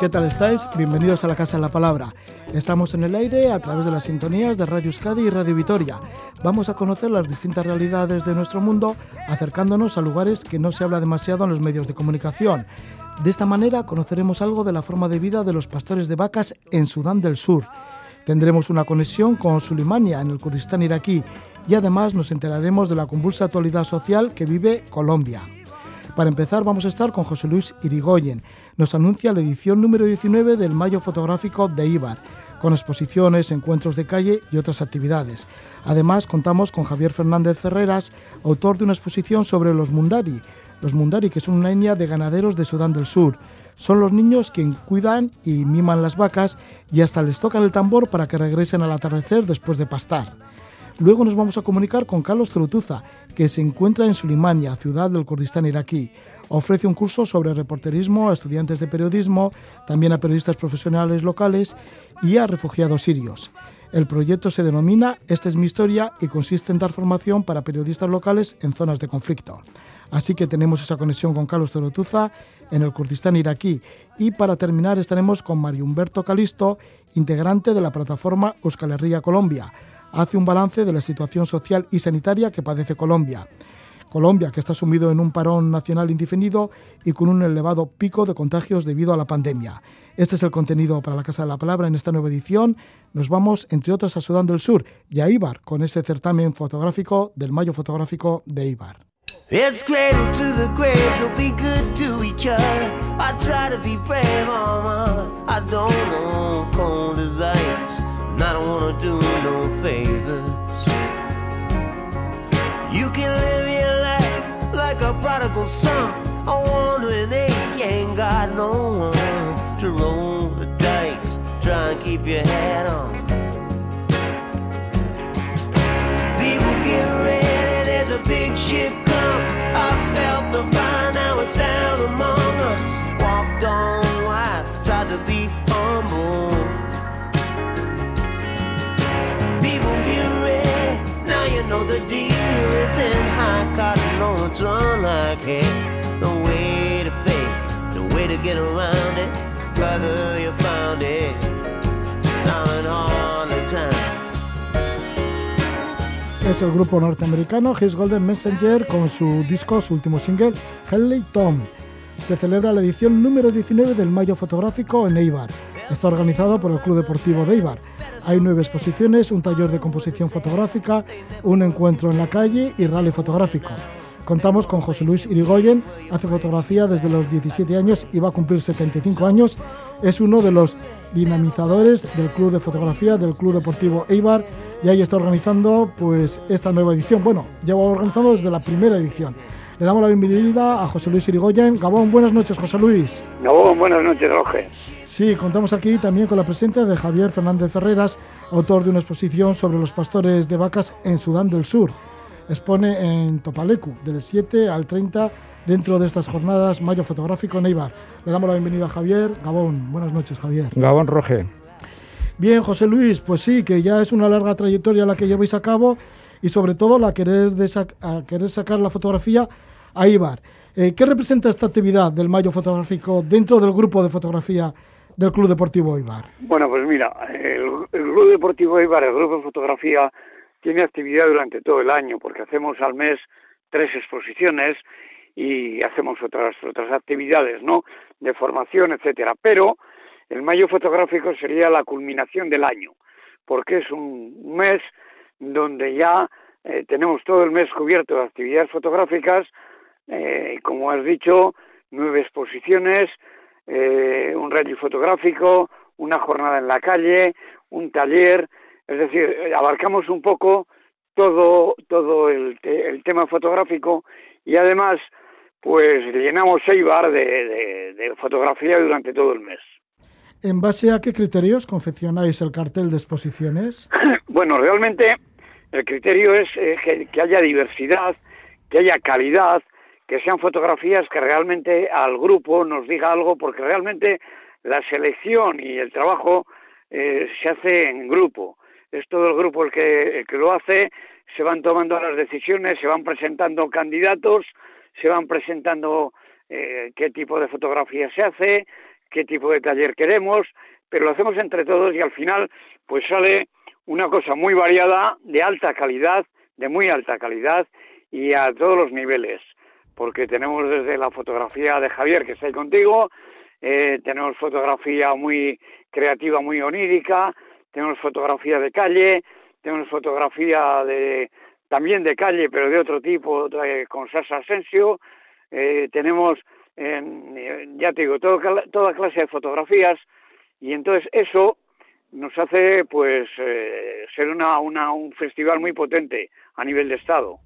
¿Qué tal estáis? Bienvenidos a la Casa de la Palabra. Estamos en el aire a través de las sintonías de Radio Euskadi y Radio Vitoria. Vamos a conocer las distintas realidades de nuestro mundo acercándonos a lugares que no se habla demasiado en los medios de comunicación. De esta manera conoceremos algo de la forma de vida de los pastores de vacas en Sudán del Sur. Tendremos una conexión con Sulimania en el Kurdistán iraquí y además nos enteraremos de la convulsa actualidad social que vive Colombia. Para empezar vamos a estar con José Luis Irigoyen. Nos anuncia la edición número 19 del Mayo Fotográfico de Ibar, con exposiciones, encuentros de calle y otras actividades. Además contamos con Javier Fernández Ferreras, autor de una exposición sobre los Mundari. Los Mundari, que son una etnia de ganaderos de Sudán del Sur. Son los niños quien cuidan y miman las vacas y hasta les tocan el tambor para que regresen al atardecer después de pastar. Luego nos vamos a comunicar con Carlos Trutuza, que se encuentra en Sulimania, ciudad del Kurdistán iraquí. Ofrece un curso sobre reporterismo a estudiantes de periodismo, también a periodistas profesionales locales y a refugiados sirios. El proyecto se denomina Esta es mi historia y consiste en dar formación para periodistas locales en zonas de conflicto. Así que tenemos esa conexión con Carlos Trutuza en el Kurdistán iraquí. Y para terminar estaremos con Mario Humberto Calisto, integrante de la plataforma Euskal Herria Colombia hace un balance de la situación social y sanitaria que padece Colombia. Colombia, que está sumido en un parón nacional indefinido y con un elevado pico de contagios debido a la pandemia. Este es el contenido para la Casa de la Palabra en esta nueva edición. Nos vamos, entre otras, a Sudán del Sur y a Ibar con ese certamen fotográfico del Mayo Fotográfico de Ibar. Prodigal son, a wandering ace. You ain't got no one to roll the dice, try and keep your head on. People get ready, there's a big ship come. I felt the fire, now it's down among us. Walked on wives, tried to be humble. People get ready, now you know the deal. It's in high cotton, Es el grupo norteamericano His Golden Messenger con su disco, su último single, Henley Tom. Se celebra la edición número 19 del Mayo Fotográfico en Eibar. Está organizado por el Club Deportivo de Eibar. Hay nueve exposiciones, un taller de composición fotográfica, un encuentro en la calle y rally fotográfico. Contamos con José Luis Irigoyen, hace fotografía desde los 17 años y va a cumplir 75 años. Es uno de los dinamizadores del Club de Fotografía del Club Deportivo Eibar y ahí está organizando pues esta nueva edición. Bueno, lleva organizando desde la primera edición. Le damos la bienvenida a José Luis Irigoyen. Gabón, buenas noches, José Luis. Gabón, buenas noches, Roger. Sí, contamos aquí también con la presencia de Javier Fernández Ferreras, autor de una exposición sobre los pastores de vacas en Sudán del Sur. Expone en Topalecu del 7 al 30 dentro de estas jornadas Mayo Fotográfico Neibar. Le damos la bienvenida a Javier. Gabón, buenas noches, Javier. Gabón Roge. Bien, José Luis, pues sí, que ya es una larga trayectoria la que lleváis a cabo y sobre todo la querer, de querer sacar la fotografía a Ibar. Eh, ¿Qué representa esta actividad del Mayo Fotográfico dentro del grupo de fotografía del Club Deportivo Ibar? Bueno, pues mira, el, Club Deportivo Ibar, el grupo de fotografía, tiene actividad durante todo el año, porque hacemos al mes tres exposiciones y hacemos otras otras actividades, ¿no? De formación, etcétera. Pero el mayo fotográfico sería la culminación del año, porque es un mes donde ya eh, tenemos todo el mes cubierto de actividades fotográficas, eh, como has dicho, nueve exposiciones, eh, un rally fotográfico, una jornada en la calle, un taller, es decir, abarcamos un poco todo, todo el, tema fotográfico y además pues llenamos Eibar de, de, fotografía durante todo el mes. ¿En base a qué criterios confeccionáis el cartel de exposiciones? bueno, realmente el criterio es eh, que, haya diversidad, que haya calidad, que sean fotografías que realmente al grupo nos diga algo, porque realmente la selección y el trabajo eh, se hace en grupo. Es todo el grupo el que, que lo hace, se van tomando las decisiones, se van presentando candidatos, se van presentando eh, qué tipo de fotografía se hace, qué tipo de taller queremos, pero lo hacemos entre todos y al final pues sale una cosa muy variada, de alta calidad, de muy alta calidad y a todos los niveles, porque tenemos desde la fotografía de Javier, que está ahí contigo, eh, tenemos fotografía muy creativa, muy onírica, tenemos fotografía de calle, tenemos fotografía de también de calle, pero de otro tipo, con Sasa Asensio, eh, tenemos, ya te digo, toda clase de fotografías, y entonces eso nos hace pues eh, ser una, una, un festival muy potente a nivel de Estado.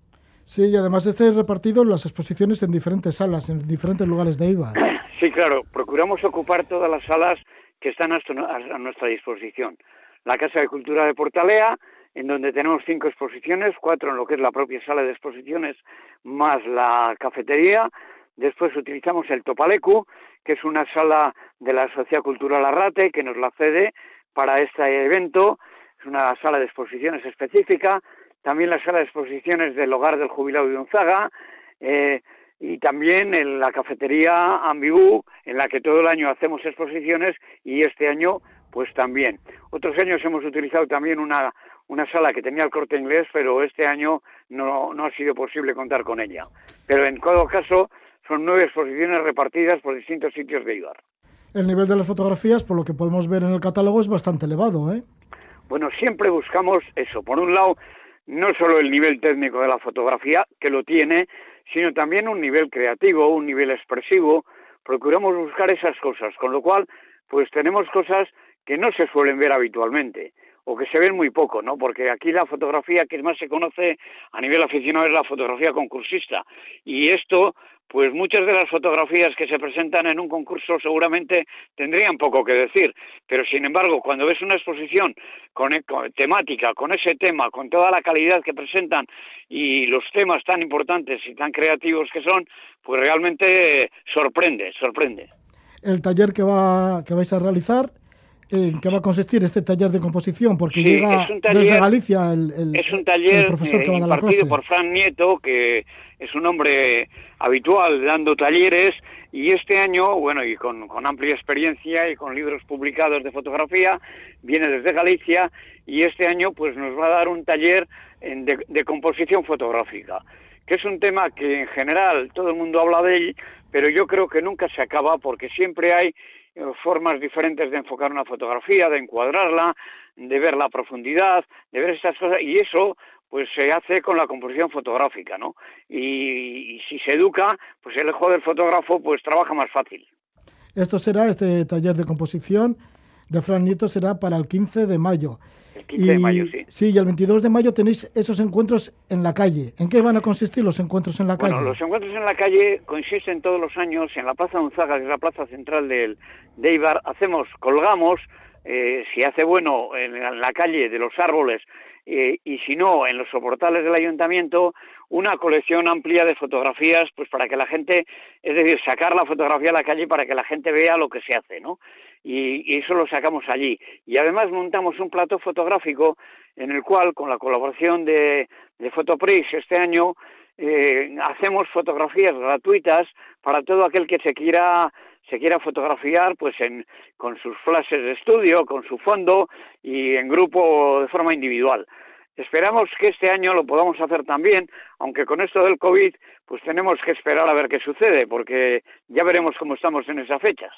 Sí, y además estáis repartidos las exposiciones en diferentes salas, en diferentes lugares de IVA. Sí, claro, procuramos ocupar todas las salas que están a nuestra disposición. La Casa de Cultura de Portalea, en donde tenemos cinco exposiciones, cuatro en lo que es la propia sala de exposiciones, más la cafetería. Después utilizamos el Topalecu, que es una sala de la Sociedad Cultural Arrate, que nos la cede para este evento. Es una sala de exposiciones específica también la sala de exposiciones del Hogar del Jubilado de Unzaga, eh, y también en la cafetería Ambigú, en la que todo el año hacemos exposiciones y este año pues también. Otros años hemos utilizado también una, una sala que tenía el corte inglés, pero este año no, no ha sido posible contar con ella. Pero en todo caso son nueve exposiciones repartidas por distintos sitios de Ibar. El nivel de las fotografías, por lo que podemos ver en el catálogo, es bastante elevado, ¿eh? Bueno, siempre buscamos eso. Por un lado, no solo el nivel técnico de la fotografía, que lo tiene, sino también un nivel creativo, un nivel expresivo. Procuramos buscar esas cosas, con lo cual, pues tenemos cosas que no se suelen ver habitualmente o que se ven muy poco, ¿no? Porque aquí la fotografía que más se conoce a nivel aficionado es la fotografía concursista. Y esto, pues muchas de las fotografías que se presentan en un concurso seguramente tendrían poco que decir, pero sin embargo, cuando ves una exposición con, e, temática, con ese tema, con toda la calidad que presentan y los temas tan importantes y tan creativos que son, pues realmente sorprende, sorprende. El taller que va que vais a realizar ¿En qué va a consistir este taller de composición? Porque llega desde Galicia el, es un taller profesor que va a dar impartido por Fran Nieto, que es un hombre habitual dando talleres y este año, bueno, y con, amplia experiencia y con libros publicados de fotografía, viene desde Galicia y este año pues nos va a dar un taller de, de composición fotográfica, que es un tema que en general todo el mundo habla de él, pero yo creo que nunca se acaba porque siempre hay formas diferentes de enfocar una fotografía, de encuadrarla, de ver la profundidad, de ver estas cosas, y eso pues se hace con la composición fotográfica, ¿no? Y, si se educa, pues el ojo del fotógrafo pues trabaja más fácil. Esto será, este taller de composición de Fran Nieto será para el 15 de mayo. El 15 de mayo, sí. Sí, y el 22 de mayo tenéis esos encuentros en la calle. ¿En qué van a consistir los encuentros en la calle? Bueno, los encuentros en la calle consisten todos los años en la Plaza Unzaga, que es la plaza central del, de Ibar. Hacemos, colgamos, eh, si hace bueno, en la calle de los árboles eh, y si no, en los soportales del ayuntamiento, una colección amplia de fotografías, pues para que la gente, es decir, sacar la fotografía a la calle para que la gente vea lo que se hace, ¿no? Y, eso lo sacamos allí. Y además montamos un plato fotográfico en el cual, con la colaboración de, de Fotoprix este año, eh, hacemos fotografías gratuitas para todo aquel que se quiera se quiera fotografiar pues en, con sus flashes de estudio, con su fondo y en grupo de forma individual. Esperamos que este año lo podamos hacer también, aunque con esto del COVID pues tenemos que esperar a ver qué sucede, porque ya veremos cómo estamos en esas fechas.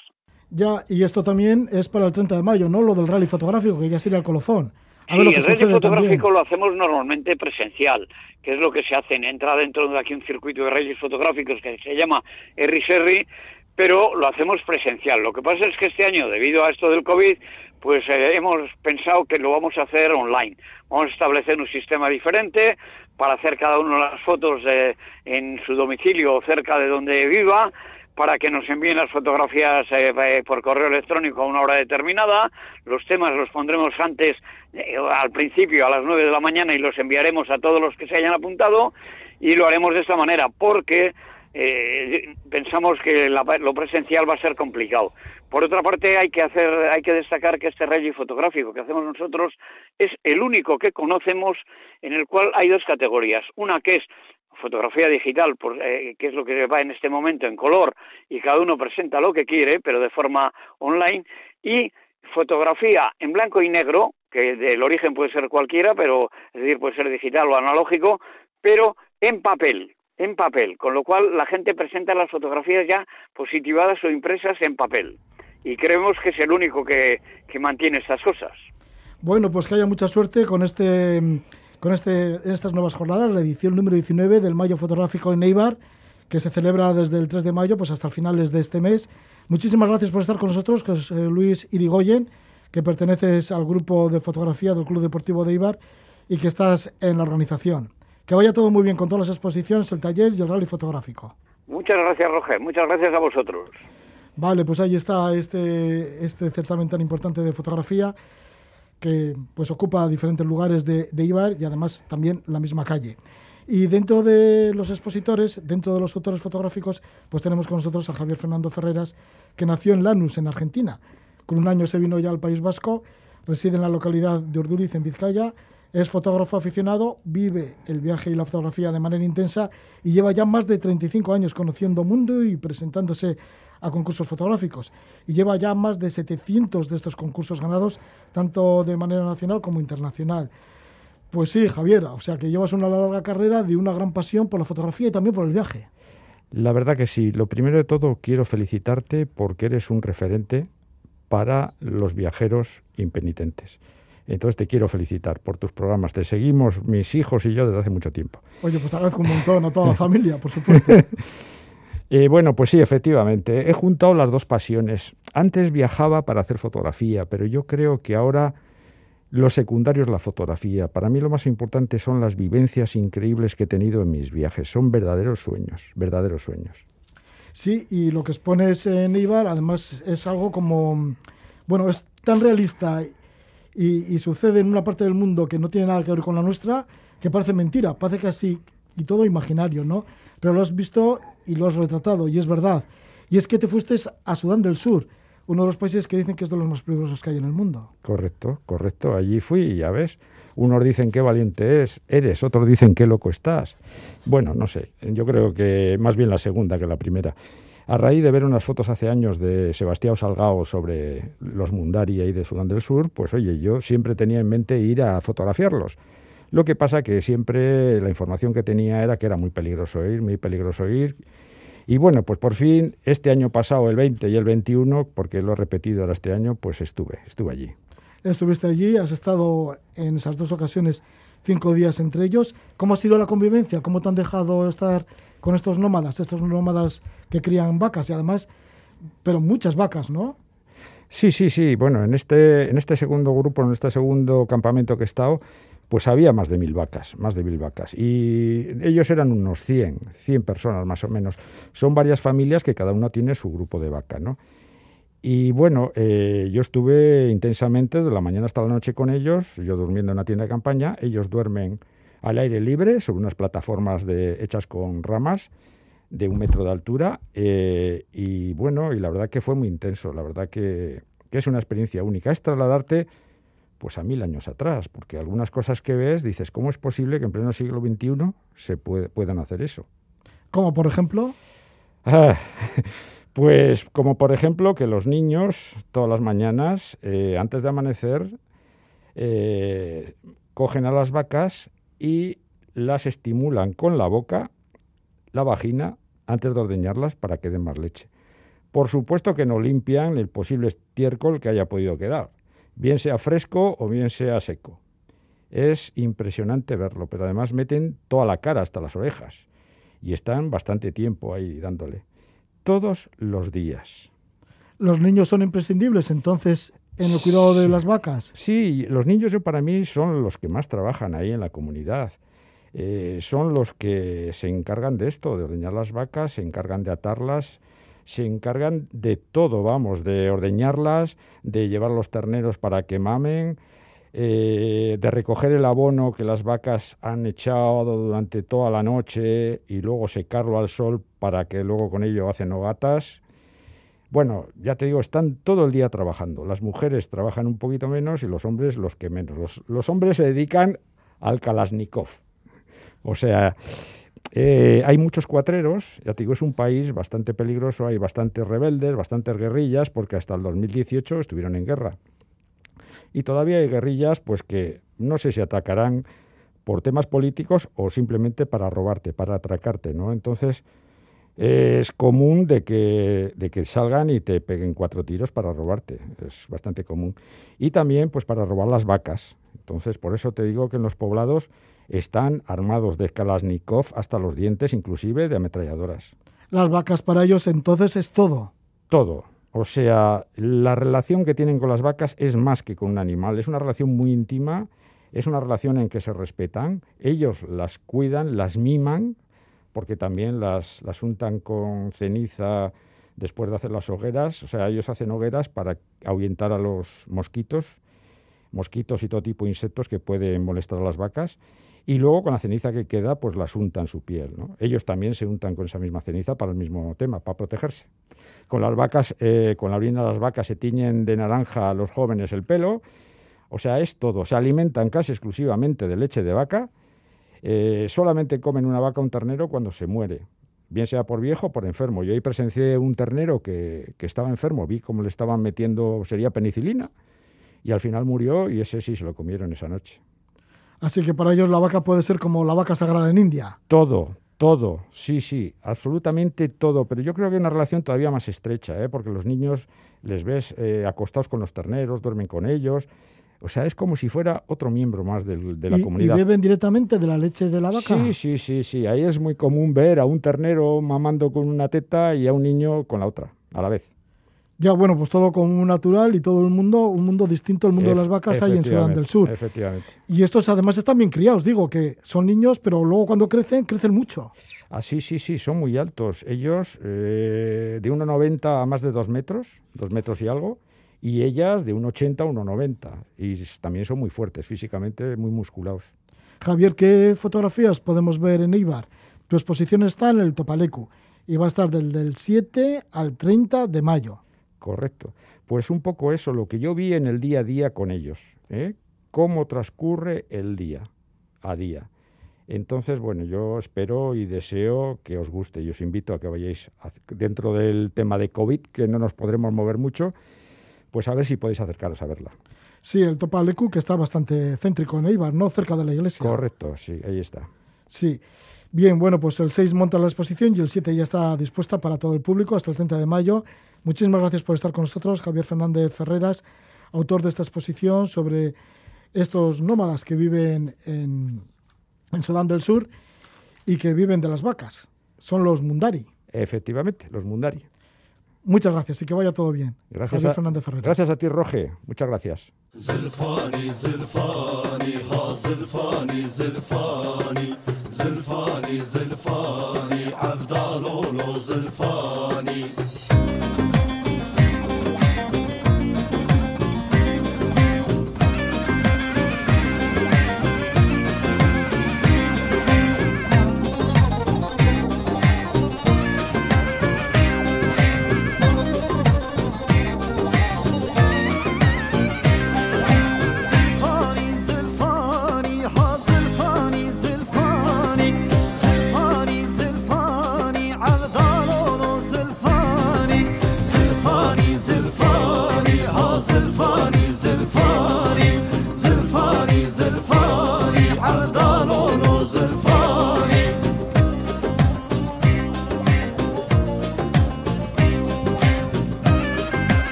Ya, y esto también es para el 30 de mayo, ¿no? Lo del rally fotográfico, que ya sería el colofón. Sí, el rally fotográfico lo hacemos normalmente presencial, que es lo que se hace. Entra dentro de aquí un circuito de rallies fotográficos que se llama Serri, pero lo hacemos presencial. Lo que pasa es que este año, debido a esto del COVID, pues eh, hemos pensado que lo vamos a hacer online. Vamos a establecer un sistema diferente para hacer cada uno las fotos en su domicilio o cerca de donde viva, para que nos envíen las fotografías eh, eh, por correo electrónico a una hora determinada. Los temas los pondremos antes, al principio, a las nueve de la mañana y los enviaremos a todos los que se hayan apuntado y lo haremos de esta manera porque eh, pensamos que lo presencial va a ser complicado. Por otra parte, hay que hacer, hay que destacar que este rally fotográfico que hacemos nosotros es el único que conocemos en el cual hay dos categorías. Una que es fotografía digital, por, eh, que es lo que va en este momento en color, y cada uno presenta lo que quiere, pero de forma online, y fotografía en blanco y negro, que del origen puede ser cualquiera, pero es decir, puede ser digital o analógico, pero en papel, en papel, con lo cual la gente presenta las fotografías ya positivadas o impresas en papel. Y creemos que es el único que, que mantiene estas cosas. Bueno, pues que haya mucha suerte con este con este, estas nuevas jornadas, la edición número 19 del Mayo Fotográfico en Eibar, que se celebra desde el 3 de mayo pues hasta finales de este mes. Muchísimas gracias por estar con nosotros, que es eh, Luis Irigoyen, que perteneces al grupo de fotografía del Club Deportivo de Eibar y que estás en la organización. Que vaya todo muy bien con todas las exposiciones, el taller y el rally fotográfico. Muchas gracias, Roger. Muchas gracias a vosotros. Vale, pues ahí está este, este certamen tan importante de fotografía que pues ocupa diferentes lugares de, de Ibar y además también la misma calle. Y dentro de los expositores, dentro de los autores fotográficos, pues tenemos con nosotros a Javier Fernando Ferreras, que nació en Lanús, en Argentina. Con un año se vino ya al País Vasco, reside en la localidad de Urduriz, en Vizcaya, es fotógrafo aficionado, vive el viaje y la fotografía de manera intensa y lleva ya más de 35 años conociendo mundo y presentándose a concursos fotográficos y lleva ya más de 700 de estos concursos ganados, tanto de manera nacional como internacional. Pues sí, Javier, o sea que llevas una larga carrera de una gran pasión por la fotografía y también por el viaje. La verdad que sí. Lo primero de todo, quiero felicitarte porque eres un referente para los viajeros impenitentes. Entonces te quiero felicitar por tus programas. Te seguimos mis hijos y yo desde hace mucho tiempo. Oye, pues te agradezco un montón a toda la familia, por supuesto. Eh, bueno, pues sí, efectivamente. He juntado las dos pasiones. Antes viajaba para hacer fotografía, pero yo creo que ahora lo secundario es la fotografía. Para mí lo más importante son las vivencias increíbles que he tenido en mis viajes. Son verdaderos sueños, verdaderos sueños. Sí, y lo que expones en Ibar, además, es algo como, bueno, es tan realista y, sucede en una parte del mundo que no tiene nada que ver con la nuestra, que parece mentira, parece casi y todo imaginario, ¿no? Pero lo has visto y lo has retratado, y es verdad. Y es que te fuiste a Sudán del Sur, uno de los países que dicen que es de los más peligrosos que hay en el mundo. Correcto, correcto. Allí fui ya ves. Unos dicen qué valiente es, eres, otros dicen qué loco estás. Bueno, no sé, yo creo que más bien la segunda que la primera. A raíz de ver unas fotos hace años de Sebastián Salgado sobre los Mundari y de Sudán del Sur, pues oye, yo siempre tenía en mente ir a fotografiarlos. Lo que pasa que siempre la información que tenía era que era muy peligroso ir, muy peligroso ir. Y bueno, pues por fin, este año pasado, el 20 y el 21, porque lo he repetido ahora este año, pues estuve, estuve allí. Estuviste allí, has estado en esas dos ocasiones cinco días entre ellos. ¿Cómo ha sido la convivencia? ¿Cómo te han dejado estar con estos nómadas, estos nómadas que crían vacas y además, pero muchas vacas, ¿no? Sí, sí, sí. Bueno, en este, en este segundo grupo, en este segundo campamento que he estado, pues había más de mil vacas, más de mil vacas. Y ellos eran unos 100, 100 personas más o menos. Son varias familias que cada una tiene su grupo de vaca, ¿no? Y bueno, eh, yo estuve intensamente desde la mañana hasta la noche con ellos, yo durmiendo en una tienda de campaña, ellos duermen al aire libre sobre unas plataformas de, hechas con ramas de un metro de altura eh, y bueno, y la verdad que fue muy intenso, la verdad que, que es una experiencia única, es trasladarte pues a mil años atrás, porque algunas cosas que ves dices, ¿cómo es posible que en pleno siglo XXI se puedan hacer eso? ¿Cómo, por ejemplo? Ah, pues como por ejemplo que los niños todas las mañanas, eh, antes de amanecer, eh, cogen a las vacas y las estimulan con la boca, la vagina, antes de ordeñarlas para que den más leche. Por supuesto que no limpian el posible estiércol que haya podido quedar bien sea fresco o bien sea seco. Es impresionante verlo, pero además meten toda la cara hasta las orejas y están bastante tiempo ahí dándole. Todos los días. ¿Los niños son imprescindibles entonces en el cuidado de las vacas? Sí, los niños para mí son los que más trabajan ahí en la comunidad. Eh, son los que se encargan de esto, de ordeñar las vacas, se encargan de atarlas, se encargan de todo, vamos, de ordeñarlas, de llevar los terneros para que mamen, eh, de recoger el abono que las vacas han echado durante toda la noche y luego secarlo al sol para que luego con ello hacen hogatas. Bueno, ya te digo, están todo el día trabajando. Las mujeres trabajan un poquito menos y los hombres los que menos. Los, los hombres se dedican al Kalashnikov. O sea, Eh, hay muchos cuatreros, ya te digo, es un país bastante peligroso, hay bastantes rebeldes, bastantes guerrillas, porque hasta el 2018 estuvieron en guerra. Y todavía hay guerrillas, pues que no sé si atacarán por temas políticos o simplemente para robarte, para atracarte, ¿no? Entonces, es común de que, de que salgan y te peguen cuatro tiros para robarte, es bastante común. Y también, pues, para robar las vacas. Entonces, por eso te digo que en los poblados están armados de Kalashnikov hasta los dientes, inclusive de ametralladoras. Las vacas para ellos entonces es todo. Todo. O sea, la relación que tienen con las vacas es más que con un animal, es una relación muy íntima, es una relación en que se respetan, ellos las cuidan, las miman, porque también las, las untan con ceniza después de hacer las hogueras, o sea, ellos hacen hogueras para ahuyentar a los mosquitos, mosquitos y todo tipo de insectos que pueden molestar a las vacas, y luego con la ceniza que queda, pues las untan su piel. Ellos también se untan con esa misma ceniza para el mismo tema, para protegerse. Con las vacas, eh, con la orina de las vacas se tiñen de naranja a los jóvenes el pelo, o sea, es todo. Se alimentan casi exclusivamente de leche de vaca, eh, solamente comen una vaca o un ternero cuando se muere, bien sea por viejo o por enfermo. Yo ahí presencié un ternero que, que estaba enfermo, vi cómo le estaban metiendo, sería penicilina, y al final murió y ese sí se lo comieron esa noche. Así que para ellos la vaca puede ser como la vaca sagrada en India. Todo, todo, sí, sí, absolutamente todo. Pero yo creo que hay una relación todavía más estrecha, ¿eh? porque los niños les ves eh, acostados con los terneros, duermen con ellos. O sea, es como si fuera otro miembro más del- de, la y, comunidad. y beben directamente de la leche de la vaca. Sí, sí, sí, sí. Ahí es muy común ver a un ternero mamando con una teta y a un niño con la otra, a la vez. Ya, bueno, pues todo como natural y todo el mundo, un mundo distinto al mundo de las vacas hay en Sudán del Sur. Efectivamente. Y estos además están bien criados, digo, que son niños, pero luego cuando crecen, crecen mucho. Ah, sí, sí, sí, son muy altos. Ellos eh, de 1,90 a más de 2 metros, 2 metros y algo, y ellas de 1,80 a 1,90. Y también son muy fuertes, físicamente muy musculados. Javier, ¿qué fotografías podemos ver en Eibar? Tu exposición está en el Topalecu y va a estar del, del 7 al 30 de mayo. Correcto. Pues un poco eso, lo que yo vi en el día a día con ellos. ¿eh? Cómo transcurre el día a día. Entonces, bueno, yo espero y deseo que os guste y os invito a que vayáis a- dentro del tema de COVID, que no nos podremos mover mucho, pues a ver si podéis acercaros a verla. Sí, el Topalecu, que está bastante céntrico en Eibar, ¿no? Cerca de la iglesia. Correcto, sí, ahí está. Sí. Bien, bueno, pues el 6 monta la exposición y el 7 ya está dispuesta para todo el público hasta el 30 de mayo. Muchísimas gracias por estar con nosotros, Javier Fernández Ferreras, autor de esta exposición sobre estos nómadas que viven en, en Sudán del Sur y que viven de las vacas. Son los Mundari. Efectivamente, los Mundari. Muchas gracias y que vaya todo bien. Gracias Javier a, Fernández Ferreras. gracias a ti, Roge. Muchas gracias.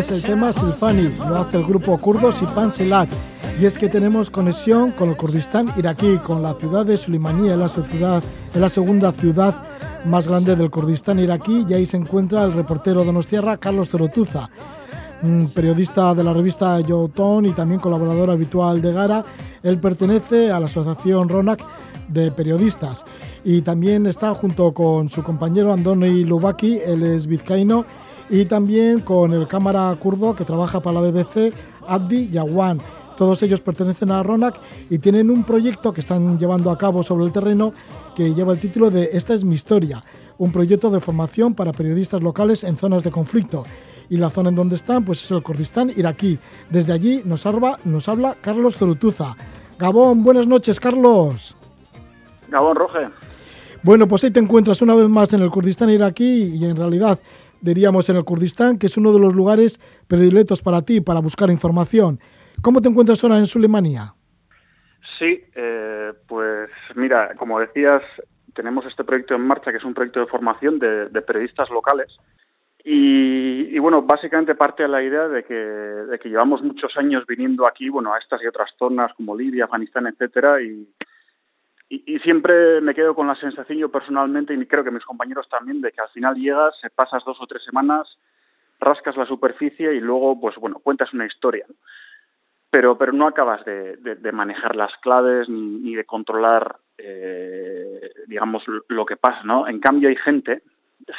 Es el tema Silfani, lo hace el grupo kurdo Sipan Selat. Y es que tenemos conexión con el Kurdistán iraquí, con la ciudad de Sulimanía, es la, la segunda ciudad más grande del Kurdistán iraquí, y ahí se encuentra el reportero de Nostierra, Carlos Torotuza, un periodista de la revista Yotón y también colaborador habitual de Gara. Él pertenece a la asociación RONAC de periodistas y también está junto con su compañero Andoni Lubaki, él es vizcaíno, y también con el cámara kurdo que trabaja para la BBC, Abdi Yawan. Todos ellos pertenecen a RONAC y tienen un proyecto que están llevando a cabo sobre el terreno que lleva el título de Esta es mi historia, un proyecto de formación para periodistas locales en zonas de conflicto. Y la zona en donde están pues es el Kurdistán iraquí. Desde allí nos habla, nos habla Carlos Zorutuza. Gabón, buenas noches, Carlos. Gabón Roge. Bueno, pues ahí te encuentras una vez más en el Kurdistán iraquí y en realidad diríamos en el Kurdistán, que es uno de los lugares predilectos para ti, para buscar información. ¿Cómo te encuentras ahora en Sulemania? Sí, eh, pues mira, como decías, tenemos este proyecto en marcha, que es un proyecto de formación de, de periodistas locales. Y, y, bueno, básicamente parte de la idea de que, de que llevamos muchos años viniendo aquí, bueno, a estas y otras zonas como Libia, Afganistán, etcétera, y, y, siempre me quedo con la sensación yo personalmente, y creo que mis compañeros también, de que al final llegas, pasas dos o tres semanas, rascas la superficie y luego, pues bueno, cuentas una historia. Pero, pero no acabas de, de, manejar las claves ni, ni de controlar, eh, digamos, lo que pasa, ¿no? En cambio hay gente,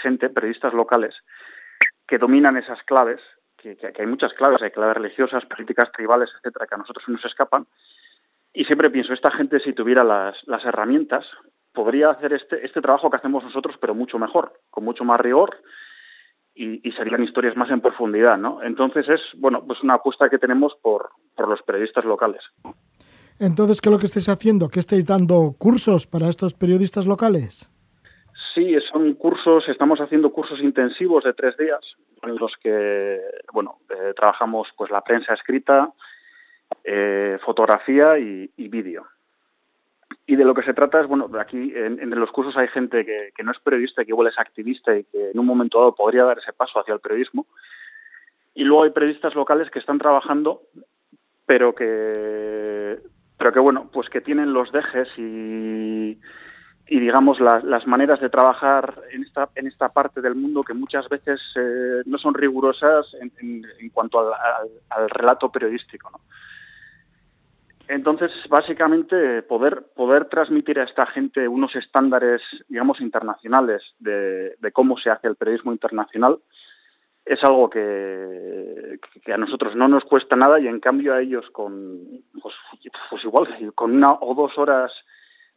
gente, periodistas locales, que dominan esas claves, que, que, que hay muchas claves, hay claves religiosas, políticas tribales, etcétera, que a nosotros nos escapan, y siempre pienso, esta gente si tuviera las, las herramientas, podría hacer este, este trabajo que hacemos nosotros, pero mucho mejor, con mucho más rigor, y, y, serían historias más en profundidad, ¿no? Entonces es, bueno, pues una apuesta que tenemos por, por los periodistas locales. Entonces, ¿qué es lo que estáis haciendo? ¿Qué estáis dando cursos para estos periodistas locales? Sí, son cursos, estamos haciendo cursos intensivos de tres días en los que, bueno, eh, trabajamos pues la prensa escrita, eh, fotografía y, vídeo. Y de lo que se trata es, bueno, aquí en, en los cursos hay gente que, no es periodista, que igual es activista y que en un momento dado podría dar ese paso hacia el periodismo. Y luego hay periodistas locales que están trabajando, pero que, pero que bueno, pues que tienen los dejes y, digamos las, maneras de trabajar en esta, en esta parte del mundo que muchas veces eh, no son rigurosas en, cuanto al, al relato periodístico. ¿no? Entonces, básicamente, poder, poder transmitir a esta gente unos estándares, digamos, internacionales de, cómo se hace el periodismo internacional es algo que, a nosotros no nos cuesta nada y, en cambio, a ellos con, pues, pues igual, con una o dos horas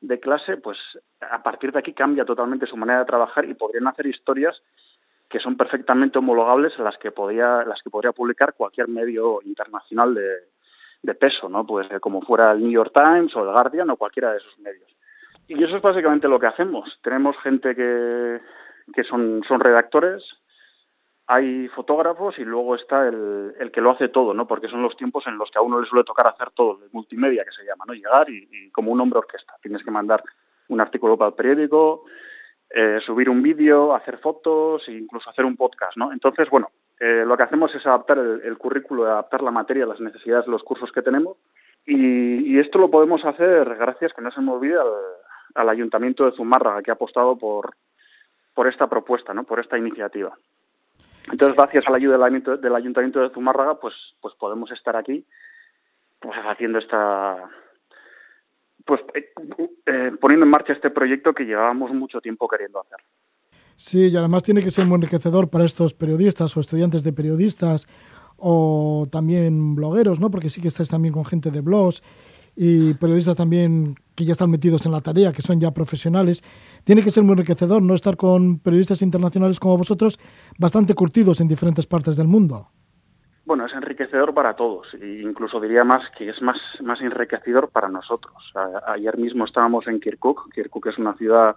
de clase, pues a partir de aquí cambia totalmente su manera de trabajar y podrían hacer historias que son perfectamente homologables a las que podría, las que podría publicar cualquier medio internacional de, de peso, ¿no? Pues como fuera el New York Times o el Guardian o cualquiera de esos medios. Y eso es básicamente lo que hacemos. Tenemos gente que, que son, son redactores, hay fotógrafos y luego está el, el, que lo hace todo, ¿no? Porque son los tiempos en los que a uno le suele tocar hacer todo, el multimedia que se llama, ¿no? Llegar y, y como un hombre orquesta. Tienes que mandar un artículo para el periódico, eh, subir un vídeo, hacer fotos e incluso hacer un podcast, ¿no? Entonces, bueno, eh, lo que hacemos es adaptar el, el, currículo, adaptar la materia a las necesidades de los cursos que tenemos y, y esto lo podemos hacer gracias, que no se me olvide, al, al Ayuntamiento de Zumárraga, que ha apostado por, por esta propuesta, ¿no? por esta iniciativa. Entonces, gracias a la ayuda del, del Ayuntamiento de Zumárraga, pues, pues podemos estar aquí pues, haciendo esta, pues eh, eh, poniendo en marcha este proyecto que llevábamos mucho tiempo queriendo hacer. Sí, y además tiene que ser muy enriquecedor para estos periodistas o estudiantes de periodistas o también blogueros, ¿no? Porque sí que estáis también con gente de blogs y periodistas también que ya están metidos en la tarea, que son ya profesionales. Tiene que ser muy enriquecedor, ¿no? Estar con periodistas internacionales como vosotros, bastante curtidos en diferentes partes del mundo. Bueno, es enriquecedor para todos, e incluso diría más que es más, más enriquecedor para nosotros. Ayer mismo estábamos en Kirkuk. Kirkuk es una ciudad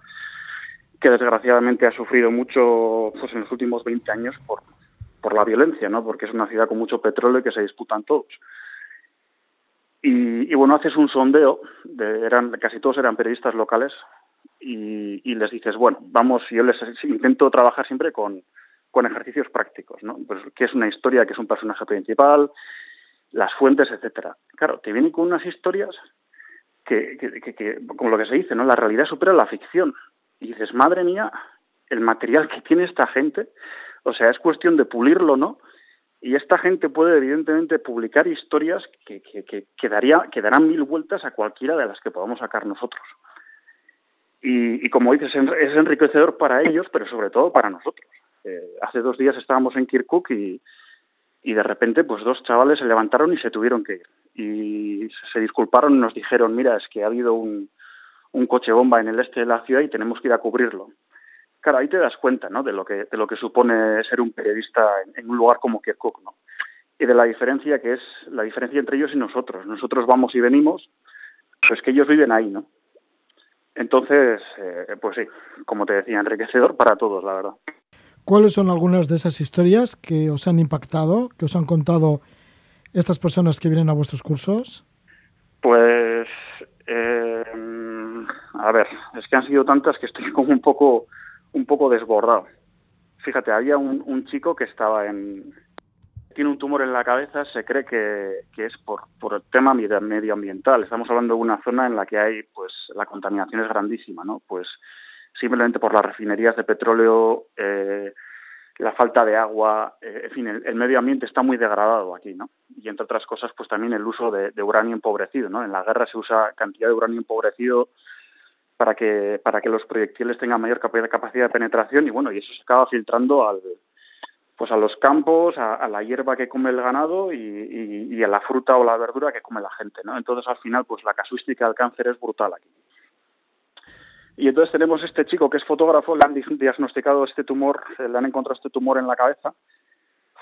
que desgraciadamente ha sufrido mucho pues, en los últimos 20 años por, por la violencia, ¿no? porque es una ciudad con mucho petróleo y que se disputan todos. Y, bueno, haces un sondeo, de, eran casi todos eran periodistas locales, y, les dices, bueno, vamos, yo les intento trabajar siempre con, con ejercicios prácticos, ¿no? Pues qué es una historia, qué es un personaje principal, las fuentes, etcétera. Claro, te vienen con unas historias que, que, como lo que se dice, ¿no? La realidad supera la ficción. Y dices, madre mía, el material que tiene esta gente, o sea, es cuestión de pulirlo, ¿no? Y esta gente puede, evidentemente, publicar historias que, que, darán mil vueltas a cualquiera de las que podamos sacar nosotros. Y, y como dices, es enriquecedor para ellos, pero sobre todo para nosotros. Eh, hace dos días estábamos en Kirkuk y, y de repente pues dos chavales se levantaron y se tuvieron que ir. Y se disculparon y nos dijeron, mira, es que ha habido un, un coche bomba en el este de la ciudad y tenemos que ir a cubrirlo. Claro, ahí te das cuenta, ¿no? De lo que de lo que supone ser un periodista en, en un lugar como Kirkuk, ¿no? Y de la diferencia que es la diferencia entre ellos y nosotros. Nosotros vamos y venimos, pues que ellos viven ahí, ¿no? Entonces, eh, pues sí, como te decía, enriquecedor para todos, la verdad. ¿Cuáles son algunas de esas historias que os han impactado, que os han contado estas personas que vienen a vuestros cursos? Pues, eh, a ver, es que han sido tantas que estoy como un poco, un poco desbordado. Fíjate, había un, chico que estaba en, tiene un tumor en la cabeza, se cree que, que es por, por el tema medio- medioambiental. Estamos hablando de una zona en la que hay, pues, la contaminación es grandísima, ¿no? Pues simplemente por las refinerías de petróleo, eh, la falta de agua, eh, en fin, el, el medio ambiente está muy degradado aquí, ¿no? Y entre otras cosas, pues también el uso de, de uranio empobrecido, ¿no? En la guerra se usa cantidad de uranio empobrecido para que para que los proyectiles tengan mayor capa- capacidad de penetración y bueno, y eso se acaba filtrando al pues a los campos, a, la hierba que come el ganado y, y- a la fruta o la verdura que come la gente, ¿no? Entonces al final pues la casuística del cáncer es brutal aquí. Y entonces tenemos este chico que es fotógrafo, le han di- diagnosticado este tumor, eh, le han encontrado este tumor en la cabeza.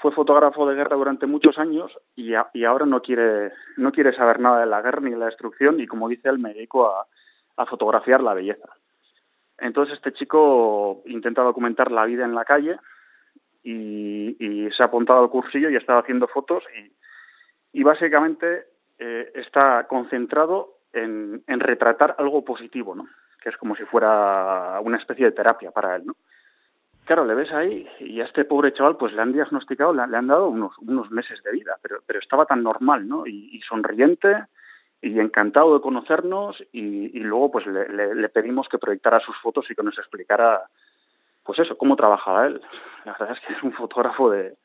Fue fotógrafo de guerra durante muchos años y ahora no quiere, no quiere saber nada de la guerra ni de la destrucción y como dice él, me dedico a, a fotografiar la belleza. Entonces este chico intenta documentar la vida en la calle y, se ha apuntado al cursillo y ha estado haciendo fotos y, básicamente eh, está concentrado en, retratar algo positivo, ¿no? que es como si fuera una especie de terapia para él, ¿no? Claro, le ves ahí y a este pobre chaval pues le han diagnosticado, le, han- dado unos, meses de vida, pero, estaba tan normal, ¿no? Y sonriente y encantado de conocernos y, luego pues le, pedimos que proyectara sus fotos y que nos explicara pues eso, cómo trabajaba él. La verdad es que es un fotógrafo de,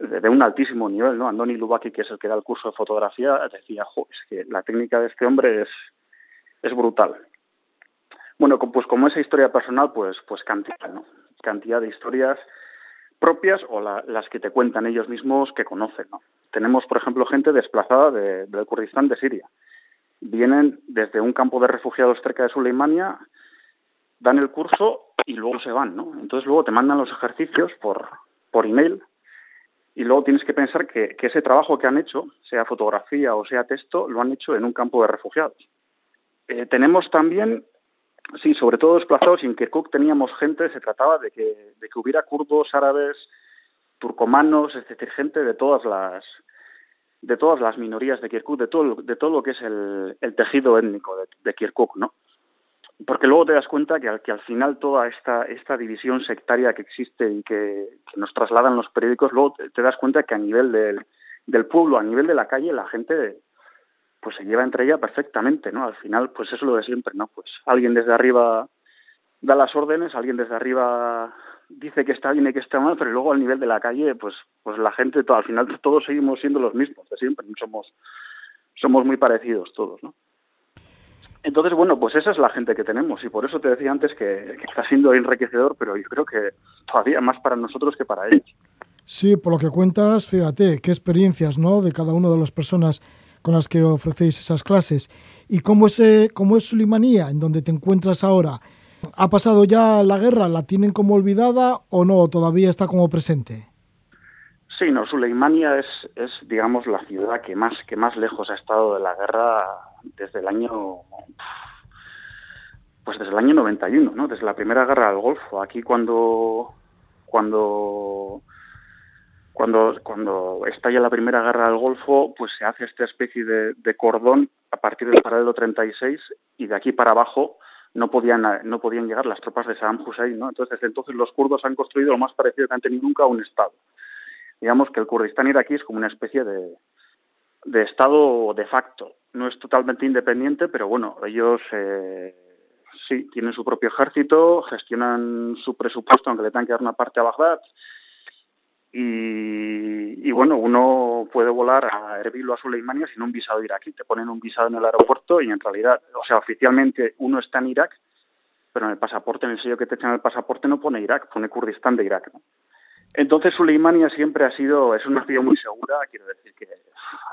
de, un altísimo nivel, ¿no? Andoni Lubaki, que es el que da el curso de fotografía, decía, jo, es que la técnica de este hombre es, es brutal. Bueno, pues como esa historia personal, pues, pues cantidad, ¿no? Cantidad de historias propias o la- las que te cuentan ellos mismos que conocen, ¿no? Tenemos, por ejemplo, gente desplazada de- del Kurdistán de Siria. Vienen desde un campo de refugiados cerca de Suleimania, dan el curso y luego se van, ¿no? Entonces luego te mandan los ejercicios por, por email y luego tienes que pensar que, ese trabajo que han hecho, sea fotografía o sea texto, lo han hecho en un campo de refugiados. Eh, tenemos también, sí, sobre todo desplazados, en Kirkuk teníamos gente, se trataba de que, de que hubiera kurdos, árabes, turcomanos, es decir, gente de todas las de todas las minorías de Kirkuk, de todo, de todo lo que es el, tejido étnico de, Kirkuk, ¿no? Porque luego te das cuenta que al, que al final toda esta, esta división sectaria que existe y que, nos trasladan los periódicos, luego te das cuenta que a nivel del, del pueblo, a nivel de la calle, la gente pues se lleva entre ella perfectamente, ¿no? Al final, pues eso es lo de siempre, ¿no? Pues alguien desde arriba da las órdenes, alguien desde arriba dice que está bien y que está mal, pero luego al nivel de la calle, pues, pues la gente, to- al final todos seguimos siendo los mismos de siempre, somos, somos muy parecidos todos, ¿no? Entonces, bueno, pues esa es la gente que tenemos y por eso te decía antes que, que está siendo enriquecedor, pero yo creo que todavía más para nosotros que para ellos. Sí, por lo que cuentas, fíjate, qué experiencias, ¿no? De cada una de las personas con las que ofrecéis esas clases. ¿Y cómo es, eh, cómo es Sulimanía, en donde te encuentras ahora? ¿Ha pasado ya la guerra? ¿La tienen como olvidada o no? ¿Todavía está como presente? Sí, no, Suleimania es, es, digamos, la ciudad que más, que más lejos ha estado de la guerra desde el año, pues desde el año 91, ¿no? Desde la primera guerra del Golfo. Aquí cuando, cuando, cuando, cuando estalla la primera guerra del Golfo, pues se hace esta especie de, cordón a partir del paralelo 36 y de aquí para abajo no podían no podían llegar las tropas de Saddam Hussein, ¿no? Entonces desde entonces los kurdos han construido lo más parecido que han tenido nunca a un estado digamos que el Kurdistán iraquí es como una especie de, de Estado de facto. No es totalmente independiente, pero bueno, ellos eh, sí tienen su propio ejército, gestionan su presupuesto, aunque le tengan que dar una parte a Bagdad. Y, bueno, uno puede volar a Erbil o a Suleimania sin un visado iraquí. Te ponen un visado en el aeropuerto y en realidad, o sea, oficialmente uno está en Irak, pero en el pasaporte, en el sello que te echan el pasaporte no pone Irak, pone Kurdistán de Irak. ¿no? Entonces Suleimania siempre ha sido, es una ciudad muy segura, quiero decir que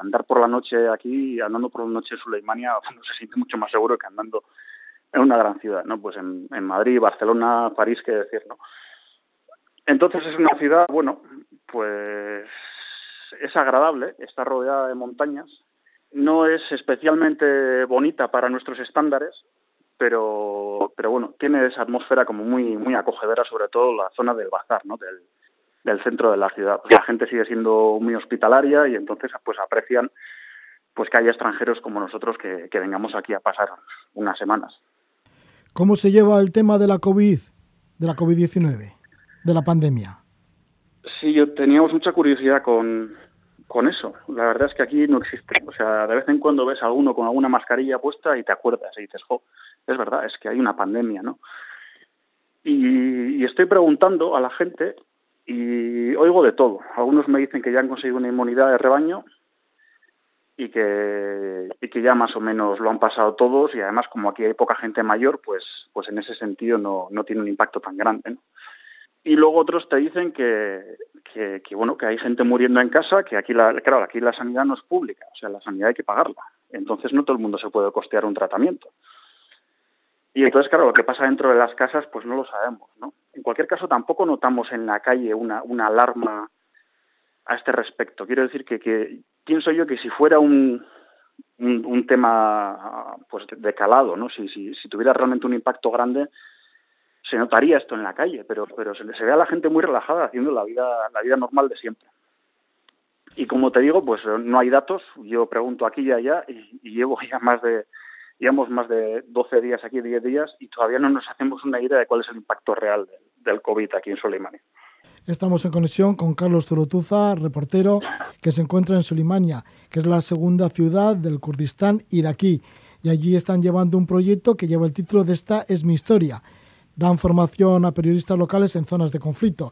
andar por la noche aquí, andando por la noche en Suleimania, no se siente mucho más seguro que andando en una gran ciudad, ¿no? Pues en, en Madrid, Barcelona, París, qué decir, ¿no? Entonces es una ciudad, bueno, pues es agradable, está rodeada de montañas, no es especialmente bonita para nuestros estándares, pero, pero bueno, tiene esa atmósfera como muy, muy acogedora, sobre todo la zona del bazar, ¿no? Del, del centro de la ciudad. Pues la gente sigue siendo muy hospitalaria y entonces pues aprecian pues que haya extranjeros como nosotros que, que vengamos aquí a pasar unas semanas. ¿Cómo se lleva el tema de la COVID, de la COVID-19, de la pandemia? Sí, yo teníamos mucha curiosidad con, con eso. La verdad es que aquí no existe. O sea, de vez en cuando ves a alguno con alguna mascarilla puesta y te acuerdas y dices, jo, es verdad, es que hay una pandemia, ¿no? Y, y estoy preguntando a la gente y oigo de todo. Algunos me dicen que ya han conseguido una inmunidad de rebaño y que, y que ya más o menos lo han pasado todos y además como aquí hay poca gente mayor, pues, pues en ese sentido no, no tiene un impacto tan grande. ¿no? Y luego otros te dicen que, que, bueno que hay gente muriendo en casa, que aquí la, claro, aquí la sanidad no es pública, o sea, la sanidad hay que pagarla. Entonces no todo el mundo se puede costear un tratamiento. Y entonces, claro, lo que pasa dentro de las casas, pues no lo sabemos, ¿no? En cualquier caso, tampoco notamos en la calle una, una alarma a este respecto. Quiero decir que, que pienso yo que si fuera un, un, un tema pues de calado, ¿no? Si, si, si tuviera realmente un impacto grande, se notaría esto en la calle, pero, pero se, se ve a la gente muy relajada haciendo la vida, la vida normal de siempre. Y como te digo, pues no hay datos. Yo pregunto aquí y allá y, y llevo ya más de llevamos más de 12 días aquí, 10 días, y todavía no nos hacemos una idea de cuál es el impacto real del, del COVID aquí en Soleimania. Estamos en conexión con Carlos Turotuza, reportero que se encuentra en Solimania, que es la segunda ciudad del Kurdistán iraquí. Y allí están llevando un proyecto que lleva el título de Esta es mi historia. Dan formación a periodistas locales en zonas de conflicto.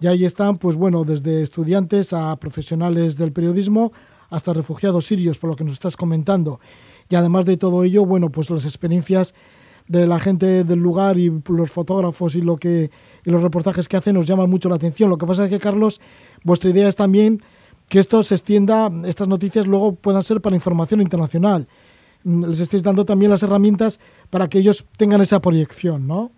Y ahí están, pues bueno, desde estudiantes a profesionales del periodismo hasta refugiados sirios, por lo que nos estás comentando. Y además de todo ello, bueno, pues las experiencias de la gente del lugar y los fotógrafos y lo que y los reportajes que hacen nos llaman mucho la atención. Lo que pasa es que Carlos, vuestra idea es también que esto se extienda, estas noticias luego puedan ser para información internacional. Les estáis dando también las herramientas para que ellos tengan esa proyección, ¿no?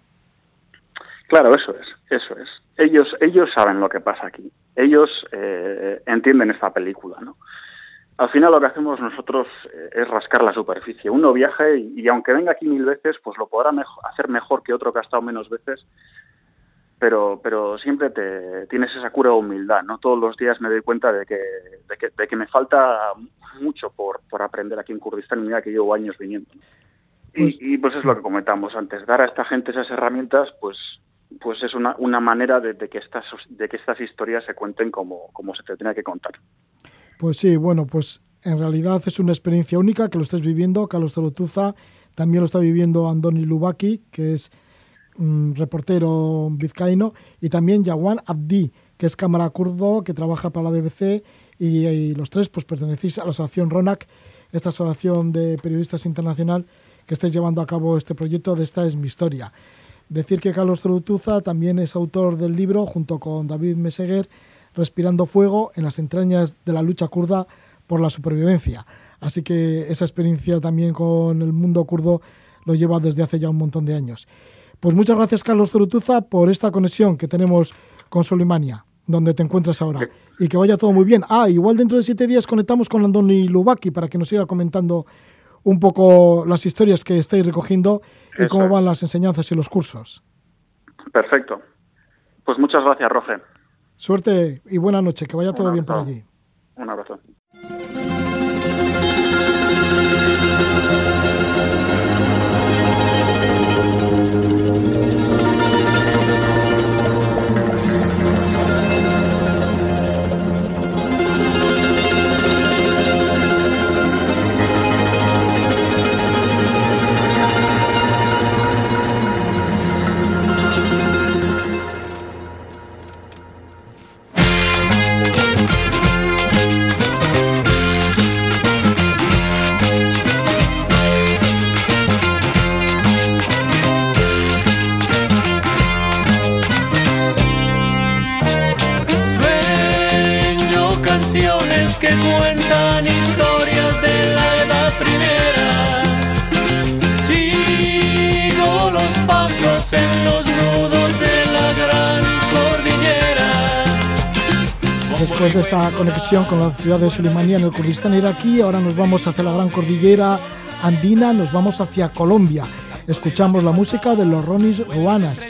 Claro, eso es, eso es. Ellos, ellos saben lo que pasa aquí. Ellos eh, entienden esta película, ¿no? al final lo que hacemos nosotros eh, es rascar la superficie. Uno viaja y, y, aunque venga aquí mil veces, pues lo podrá mejor, hacer mejor que otro que ha estado menos veces, pero, pero siempre te tienes esa cura de humildad, ¿no? Todos los días me doy cuenta de que, de que, de que me falta mucho por, por aprender aquí en Kurdistán, mira que llevo años viniendo. Y pues, y pues es lo que comentamos antes, dar a esta gente esas herramientas, pues pues es una, una manera de, que estas, de que estas historias se cuenten como, como se te tenía que contar. Pues sí, bueno, pues en realidad es una experiencia única que lo estés viviendo, Carlos Tolotuza, también lo está viviendo Andoni Lubaki, que es um, reportero vizcaíno, y también Yawan Abdi, que es cámara kurdo, que trabaja para la BBC, y, y, los tres pues pertenecéis a la asociación RONAC, esta asociación de periodistas internacional que estáis llevando a cabo este proyecto de Esta es mi historia. Decir que Carlos Tolotuza también es autor del libro, junto con David Meseguer, Respirando fuego en las entrañas de la lucha kurda por la supervivencia. Así que esa experiencia también con el mundo kurdo lo lleva desde hace ya un montón de años. Pues muchas gracias, Carlos Zurutuza, por esta conexión que tenemos con Solimania, donde te encuentras ahora. Y que vaya todo muy bien. Ah, igual dentro de siete días conectamos con Andoni Lubaki para que nos siga comentando un poco las historias que estáis recogiendo y Eso. cómo van las enseñanzas y los cursos. Perfecto. Pues muchas gracias, Roge. Suerte y buena noche, que vaya todo bien por allí. Un abrazo. Que cuentan historias de la edad primera. Sí, Estamos en los nudos de la gran cordillera. Después de esta conexión con la ciudad de Sulimanía en el Kurdistán iraquí, ahora nos vamos hacia la gran cordillera andina, nos vamos hacia Colombia. Escuchamos la música de los Ronis Ruanas.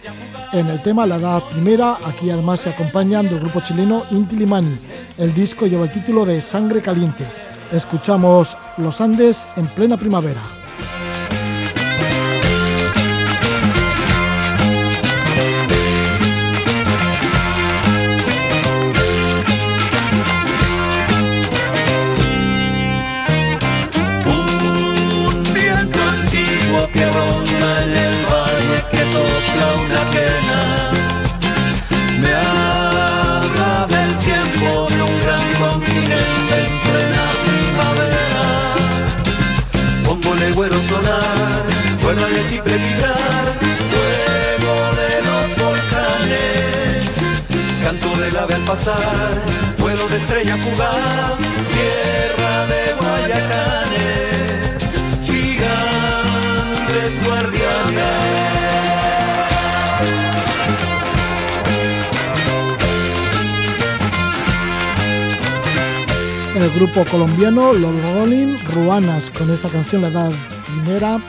En el tema La Edad Primera, aquí además se acompañan del grupo chileno Inti Limani. El disco lleva el título de Sangre Caliente. Escuchamos Los Andes en plena primavera. Sonar, cuerda de tiple vibrar, fuego de los volcanes. Canto del ave al pasar, vuelo de estrella fugaz, tierra de guayacanes, gigantes guardianes. El grupo colombiano Los Rolling Ruanas con esta canción la edad primera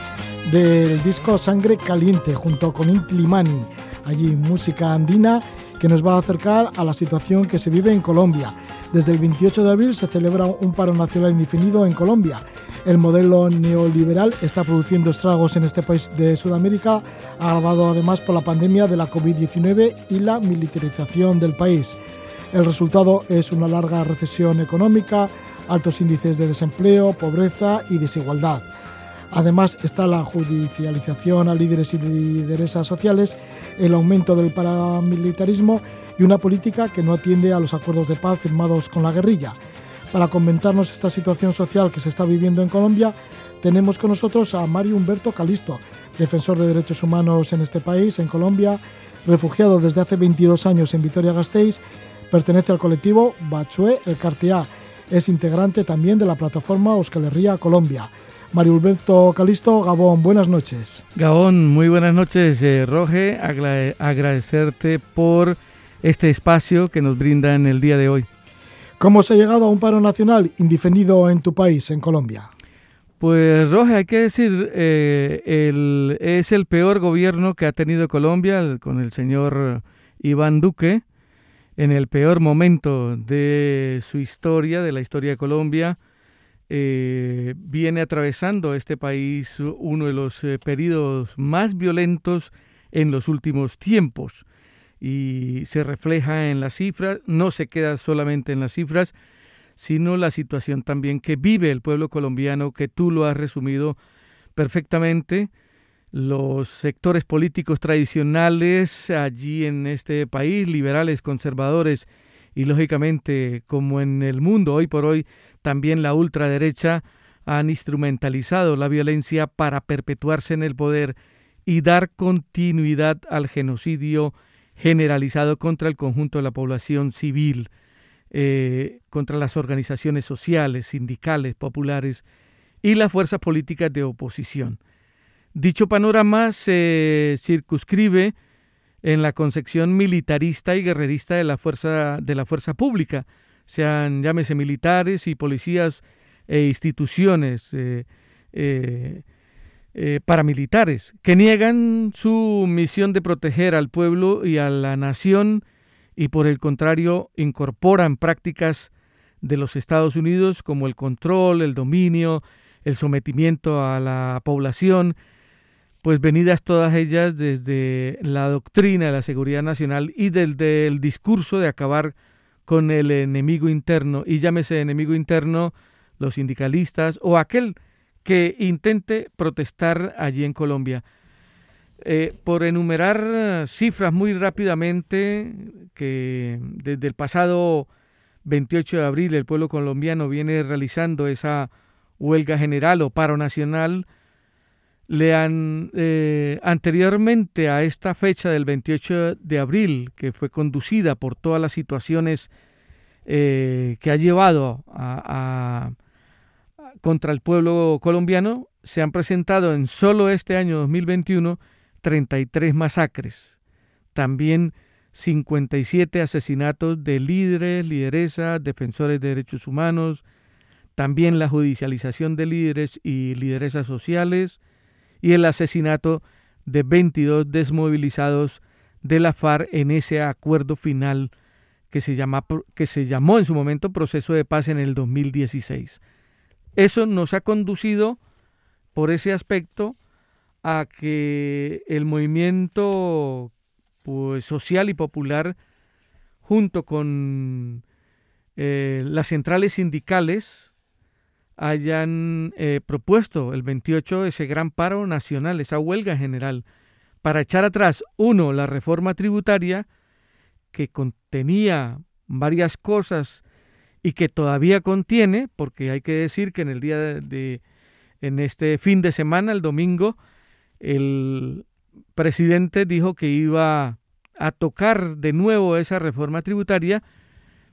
del disco Sangre Caliente junto con Inti Limani. Allí música andina que nos va a acercar a la situación que se vive en Colombia. Desde el 28 de abril se celebra un paro nacional indefinido en Colombia. El modelo neoliberal está produciendo estragos en este país de Sudamérica, agravado además por la pandemia de la COVID-19 y la militarización del país. El resultado es una larga recesión económica, altos índices de desempleo, pobreza y desigualdad. Además está la judicialización a líderes y lideresas sociales, el aumento del paramilitarismo y una política que no atiende a los acuerdos de paz firmados con la guerrilla. Para comentarnos esta situación social que se está viviendo en Colombia, tenemos con nosotros a Mario Humberto Calisto, defensor de derechos humanos en este país, en Colombia, refugiado desde hace 22 años en Vitoria-Gasteiz, pertenece al colectivo Bachue El Cartiá, es integrante también de la plataforma Euskal Herria Colombia. Mario Alberto Calisto, Gabón, buenas noches. Gabón, muy buenas noches, eh, Roge. Agra agradecerte por este espacio que nos brinda en el día de hoy. ¿Cómo se ha llegado a un paro nacional indefinido en tu país, en Colombia? Pues, Roge, hay que decir, eh, el, es el peor gobierno que ha tenido Colombia el, con el señor Iván Duque en el peor momento de su historia, de la historia de Colombia eh, viene atravesando este país uno de los eh, periodos más violentos en los últimos tiempos y se refleja en las cifras, no se queda solamente en las cifras, sino la situación también que vive el pueblo colombiano, que tú lo has resumido perfectamente. Los sectores políticos tradicionales allí en este país, liberales, conservadores y lógicamente como en el mundo hoy por hoy, también la ultraderecha han instrumentalizado la violencia para perpetuarse en el poder y dar continuidad al genocidio generalizado contra el conjunto de la población civil, eh, contra las organizaciones sociales, sindicales, populares y las fuerzas políticas de oposición. Dicho panorama se circunscribe en la concepción militarista y guerrerista de la fuerza, de la fuerza pública, sean llámese militares y policías e instituciones eh, eh, eh, paramilitares, que niegan su misión de proteger al pueblo y a la nación y por el contrario incorporan prácticas de los Estados Unidos como el control, el dominio, el sometimiento a la población, pues venidas todas ellas desde la doctrina de la seguridad nacional y del, del discurso de acabar con el enemigo interno, y llámese enemigo interno los sindicalistas o aquel que intente protestar allí en Colombia. Eh, por enumerar cifras muy rápidamente, que desde el pasado 28 de abril el pueblo colombiano viene realizando esa huelga general o paro nacional, le han eh, anteriormente a esta fecha del 28 de abril, que fue conducida por todas las situaciones eh, que ha llevado a, contra el pueblo colombiano, se han presentado en solo este año 2021 33 masacres, también 57 asesinatos de líderes, lideresas, defensores de derechos humanos, también la judicialización de líderes y lideresas sociales y el asesinato de 22 desmovilizados de la FARC en ese acuerdo final que se, llama, que se llamó en su momento proceso de paz en el 2016. Eso nos ha conducido por ese aspecto a que el movimiento pues, social y popular, junto con eh, las centrales sindicales, hayan eh, propuesto el 28 ese gran paro nacional, esa huelga general, para echar atrás, uno, la reforma tributaria, que contenía varias cosas y que todavía contiene, porque hay que decir que en el día de, en este fin de semana, el domingo, el presidente dijo que iba a tocar de nuevo esa reforma tributaria,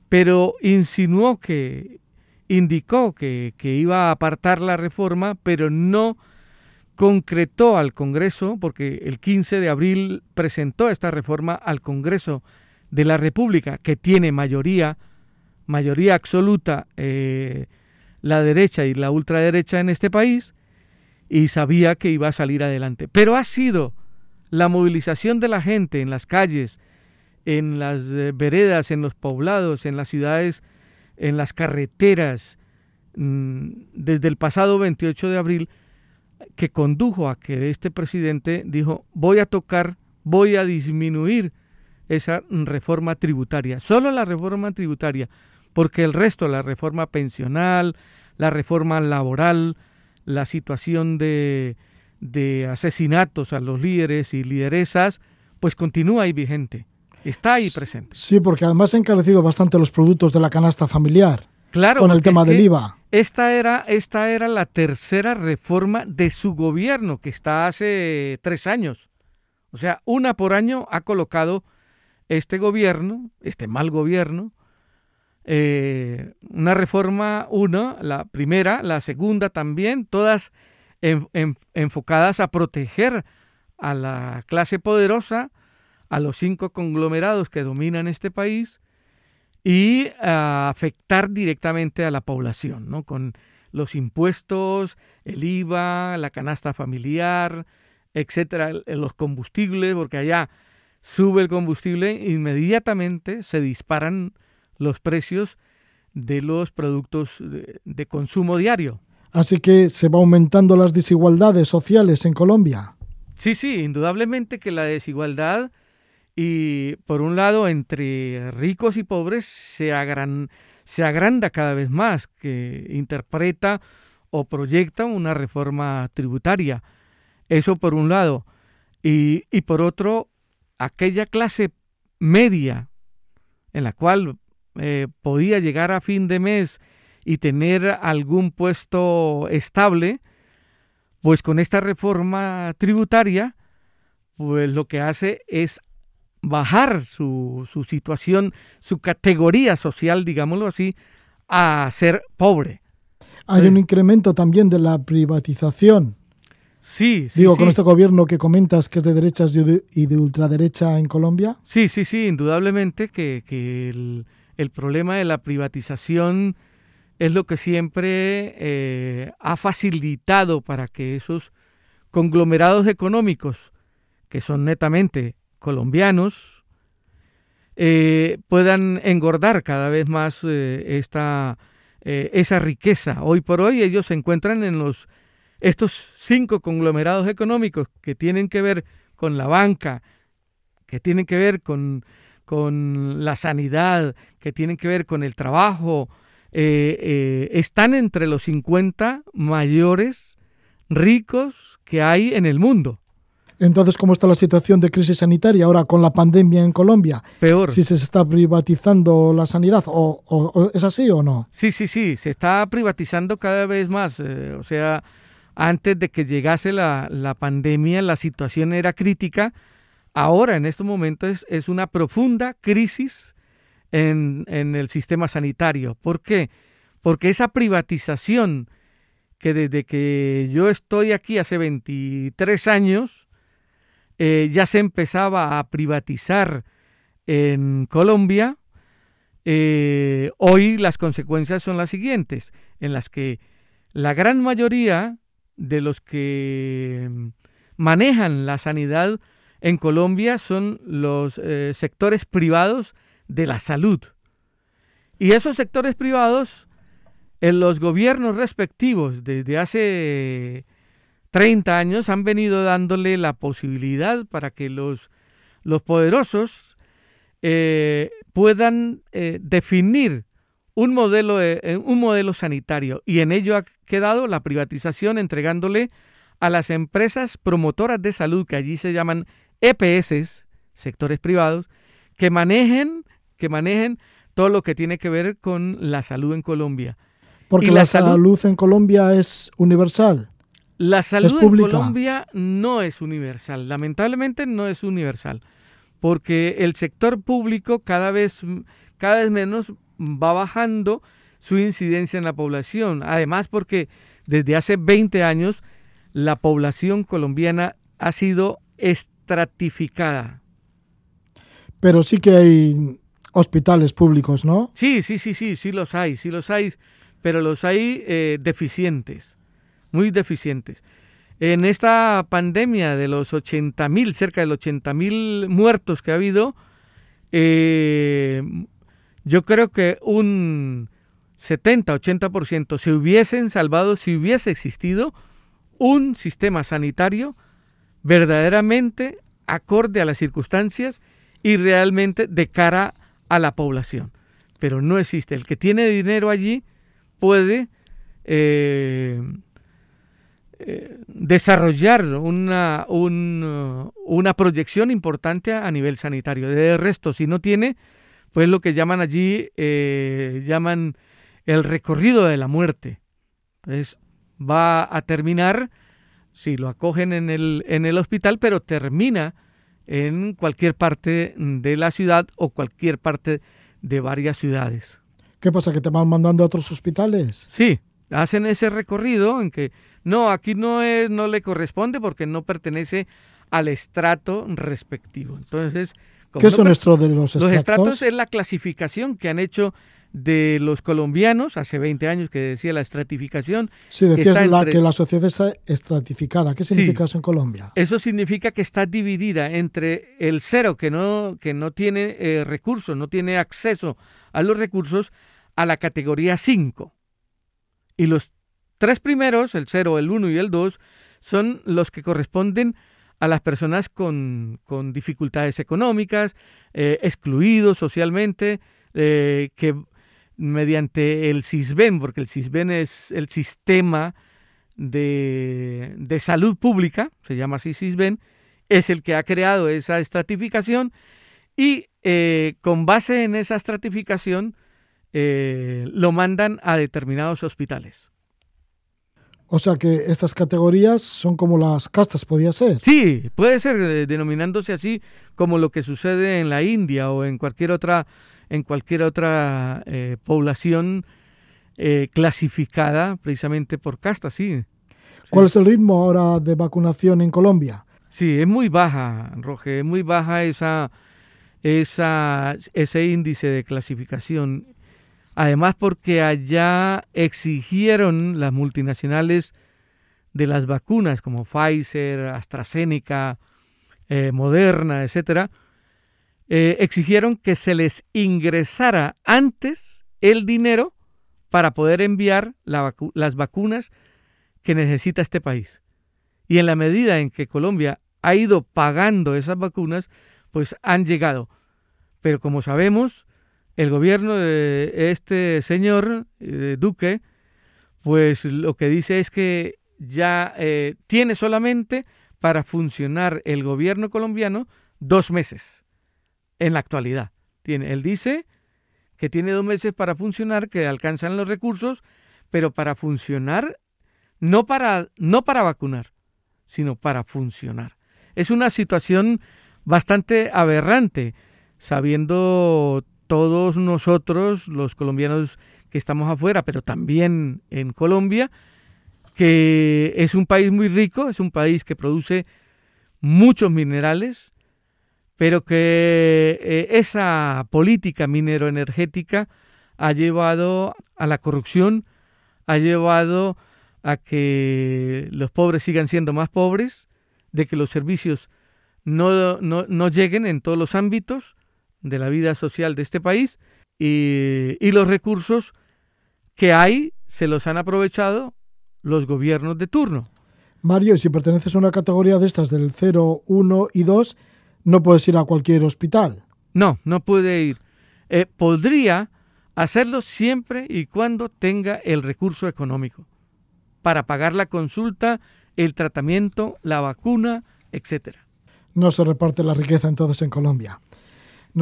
pero insinuó que, indicó que, que iba a apartar la reforma, pero no concretó al Congreso, porque el 15 de abril presentó esta reforma al Congreso de la República, que tiene mayoría, mayoría absoluta, eh, la derecha y la ultraderecha en este país, y sabía que iba a salir adelante. Pero ha sido la movilización de la gente en las calles, en las eh, veredas, en los poblados, en las ciudades, en las carreteras, mm, desde el pasado 28 de abril, que condujo a que este presidente dijo, voy a tocar, voy a disminuir esa reforma tributaria, solo la reforma tributaria, porque el resto, la reforma pensional, la reforma laboral, la situación de, de asesinatos a los líderes y lideresas, pues continúa ahí vigente, está ahí presente. Sí, porque además ha encarecido bastante los productos de la canasta familiar. Claro, con el tema del IVA. Esta era, esta era la tercera reforma de su gobierno, que está hace tres años. O sea, una por año ha colocado este gobierno, este mal gobierno, eh, una reforma, una, la primera, la segunda también, todas enfocadas a proteger a la clase poderosa, a los cinco conglomerados que dominan este país y a afectar directamente a la población, ¿no? Con los impuestos, el IVA, la canasta familiar, etcétera, los combustibles, porque allá sube el combustible, inmediatamente se disparan los precios de los productos de, consumo diario. Así que se va aumentando las desigualdades sociales en Colombia. Sí, sí, indudablemente que la desigualdad y por un lado entre ricos y pobres se, se agranda cada vez más, que interpreta o proyecta una reforma tributaria. Eso por un lado. Y, y por otro, aquella clase media en la cual eh, podía llegar a fin de mes y tener algún puesto estable, pues con esta reforma tributaria, pues lo que hace es bajar su, su situación, su categoría social, digámoslo así, a ser pobre. Hay un incremento también de la privatización Sí, sí. Digo, con este gobierno que comentas que es de derechas y de, ultraderecha en Colombia. Sí, sí, sí, indudablemente que, el, problema de la privatización es lo que siempre eh, ha facilitado para que esos conglomerados económicos, que son netamente colombianos, eh, puedan engordar cada vez más eh, esta, esa riqueza. Hoy por hoy ellos se encuentran en los estos cinco conglomerados económicos que tienen que ver con la banca, que tienen que ver con, con la sanidad, que tienen que ver con el trabajo, eh, eh, están entre los 50 mayores ricos que hay en el mundo. Entonces, ¿cómo está la situación de crisis sanitaria ahora con la pandemia en Colombia? Peor. Si se está privatizando la sanidad, ¿o, es así o no? Sí, sí, sí, se está privatizando cada vez más. Eh, o sea, antes de que llegase la, pandemia, la situación era crítica. Ahora, en estos momentos, es, una profunda crisis en, el sistema sanitario. ¿Por qué? Porque esa privatización que desde que yo estoy aquí hace 23 años, eh, ya se empezaba a privatizar en Colombia, eh, hoy las consecuencias son las siguientes, en las que la gran mayoría de los que manejan la sanidad en Colombia son los eh, sectores privados de la salud. Y esos sectores privados, en los gobiernos respectivos desde hace 30 años, han venido dándole la posibilidad para que los, los poderosos eh, puedan eh, definir un modelo, un modelo sanitario. Y en ello ha quedado la privatización, entregándole a las empresas promotoras de salud, que allí se llaman EPS, sectores privados, que manejen, que manejen todo lo que tiene que ver con la salud en Colombia. Porque la, salud, en Colombia es universal. La salud en Colombia no es universal, lamentablemente no es universal, porque el sector público cada vez, cada vez menos va bajando su incidencia en la población. Además, porque desde hace 20 años la población colombiana ha sido estratificada. Pero sí que hay hospitales públicos, ¿no? Sí, sí, sí, sí, sí los hay, sí los hay, pero los hay eh, deficientes, muy deficientes. En esta pandemia de los 80.000, cerca de los 80.000 muertos que ha habido, eh, yo creo que un 70-80% se hubiesen salvado si hubiese existido un sistema sanitario verdaderamente acorde a las circunstancias y realmente de cara a la población. Pero no existe. El que tiene dinero allí puede eh, eh, desarrollar una, una proyección importante a nivel sanitario. De resto, si no tiene, pues lo que llaman allí, eh, llaman el recorrido de la muerte. Entonces, va a terminar, si lo acogen en el, en el hospital, pero termina en cualquier parte de la ciudad o cualquier parte de varias ciudades. ¿Qué pasa? ¿Que te van mandando a otros hospitales? Sí, hacen ese recorrido en que no, aquí no, es, no le corresponde porque no pertenece al estrato respectivo. Entonces, ¿qué son estos de los estratos? Los estratos es la clasificación que han hecho de los colombianos, hace 20 años que decía la estratificación. Sí, decías que, la, que la sociedad está estratificada. ¿Qué significa eso en Colombia? Eso significa que está dividida entre el cero, que no, que no tiene eh, recursos, no tiene acceso a los recursos, a la categoría 5. Y los tres primeros, el 0, el 1 y el 2, son los que corresponden a las personas con, dificultades económicas, eh, excluidos socialmente, eh, que mediante el CISBEN, porque el CISBEN es el sistema de, salud pública, se llama así CISBEN, es el que ha creado esa estratificación y eh, con base en esa estratificación lo mandan a determinados hospitales. O sea que estas categorías son como las castas, podía ser. Sí, puede ser eh, denominándose así como lo que sucede en la India o en cualquier otra en cualquier otra eh, población eh, clasificada precisamente por casta, sí. ¿Cuál es el ritmo ahora de vacunación en Colombia? Sí, es muy baja, Roge, es muy baja esa, esa, ese índice de clasificación. Además porque allá exigieron las multinacionales de las vacunas como Pfizer, AstraZeneca, eh, Moderna, etcétera, eh, exigieron que se les ingresara antes el dinero para poder enviar las vacunas que necesita este país. Y en la medida en que Colombia ha ido pagando esas vacunas, pues han llegado. Pero como sabemos, el gobierno de este señor eh, Duque, pues lo que dice es que ya eh, tiene solamente para funcionar el gobierno colombiano dos meses en la actualidad. Tiene, él dice que tiene dos meses para funcionar, que alcanzan los recursos, pero para funcionar, no para, no para vacunar, sino para funcionar. Es una situación bastante aberrante, sabiendo todos nosotros, los colombianos que estamos afuera, pero también en Colombia, que es un país muy rico, es un país que produce muchos minerales, pero que eh, esa política mineroenergética ha llevado a la corrupción, ha llevado a que los pobres sigan siendo más pobres, de que los servicios no, no, lleguen en todos los ámbitos de la vida social de este país y, y los recursos que hay se los han aprovechado los gobiernos de turno. Mario, si perteneces a una categoría de estas del 0, 1 y 2, no puedes ir a cualquier hospital. No, no puede ir. Eh, podría hacerlo siempre y cuando tenga el recurso económico para pagar la consulta, el tratamiento, la vacuna, etcétera. No se reparte la riqueza entonces en Colombia.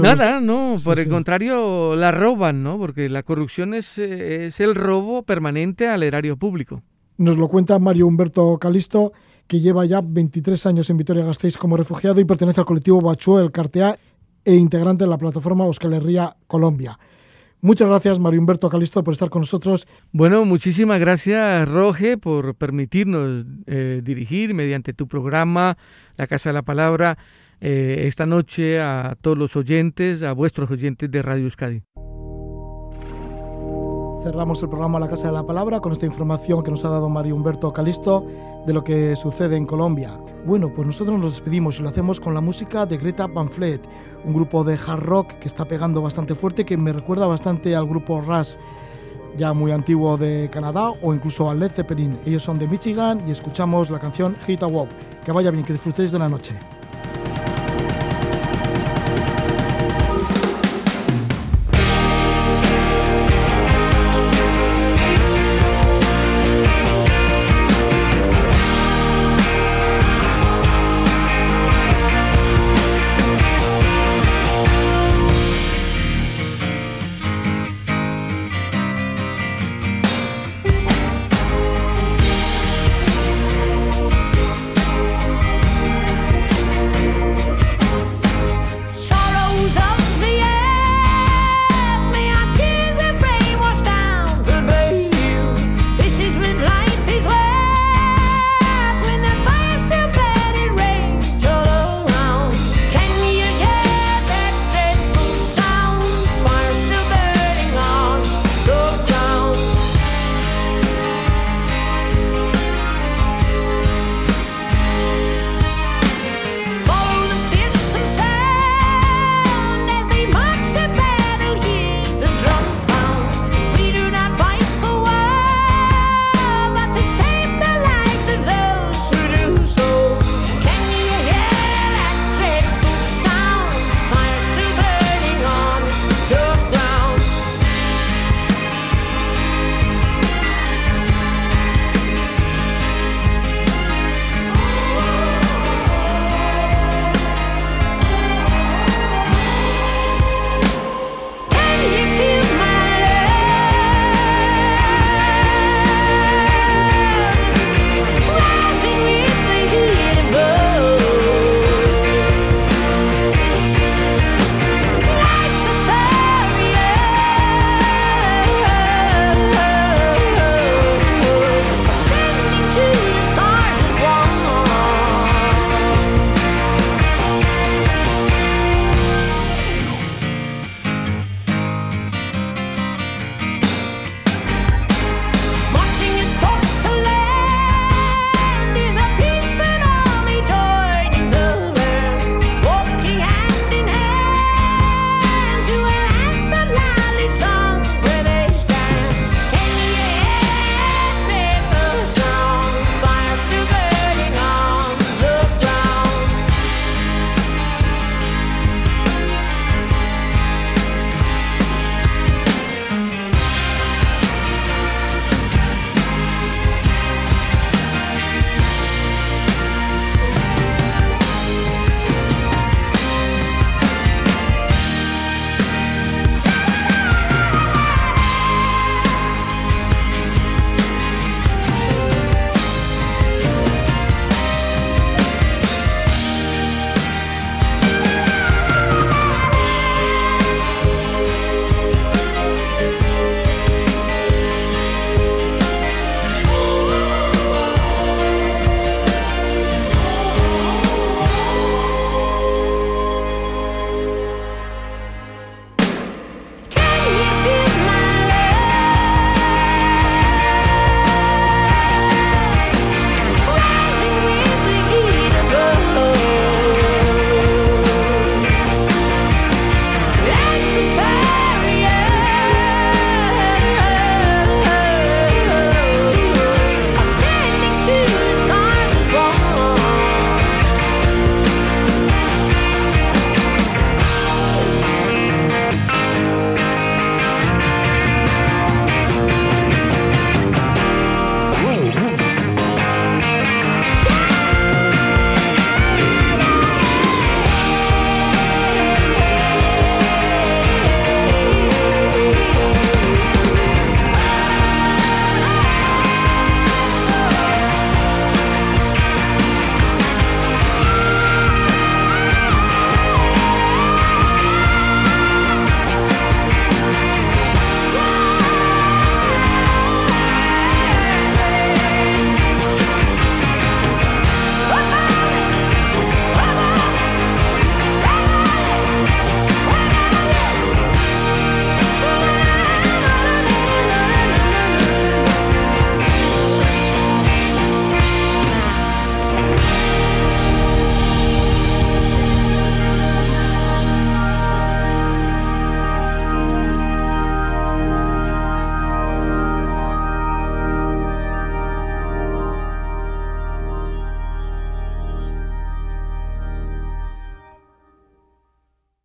Nada, no, por el contrario, la roban, ¿no? Porque la corrupción es, eh, es el robo permanente al erario público. Nos lo cuenta Mario Humberto Calisto, que lleva ya 23 años en Vitoria-Gasteiz como refugiado y pertenece al colectivo Bachuel el Cartea e integrante de la plataforma Euskal Herria Colombia. Muchas gracias, Mario Humberto Calisto, por estar con nosotros. Bueno, muchísimas gracias, Roge, por permitirnos eh, dirigir mediante tu programa, La Casa de la Palabra, eh, esta noche a todos los oyentes, a vuestros oyentes de Radio Euskadi. Cerramos el programa La Casa de la Palabra con esta información que nos ha dado Mario Humberto Calisto de lo que sucede en Colombia. Bueno, pues nosotros nos despedimos y lo hacemos con la música de Greta Fleet, un grupo de hard rock que está pegando bastante fuerte, que me recuerda bastante al grupo Rush, ya muy antiguo de Canadá, o incluso al Led Zeppelin. Ellos son de Michigan y escuchamos la canción Hit a. Que vaya bien, que disfrutéis de la noche.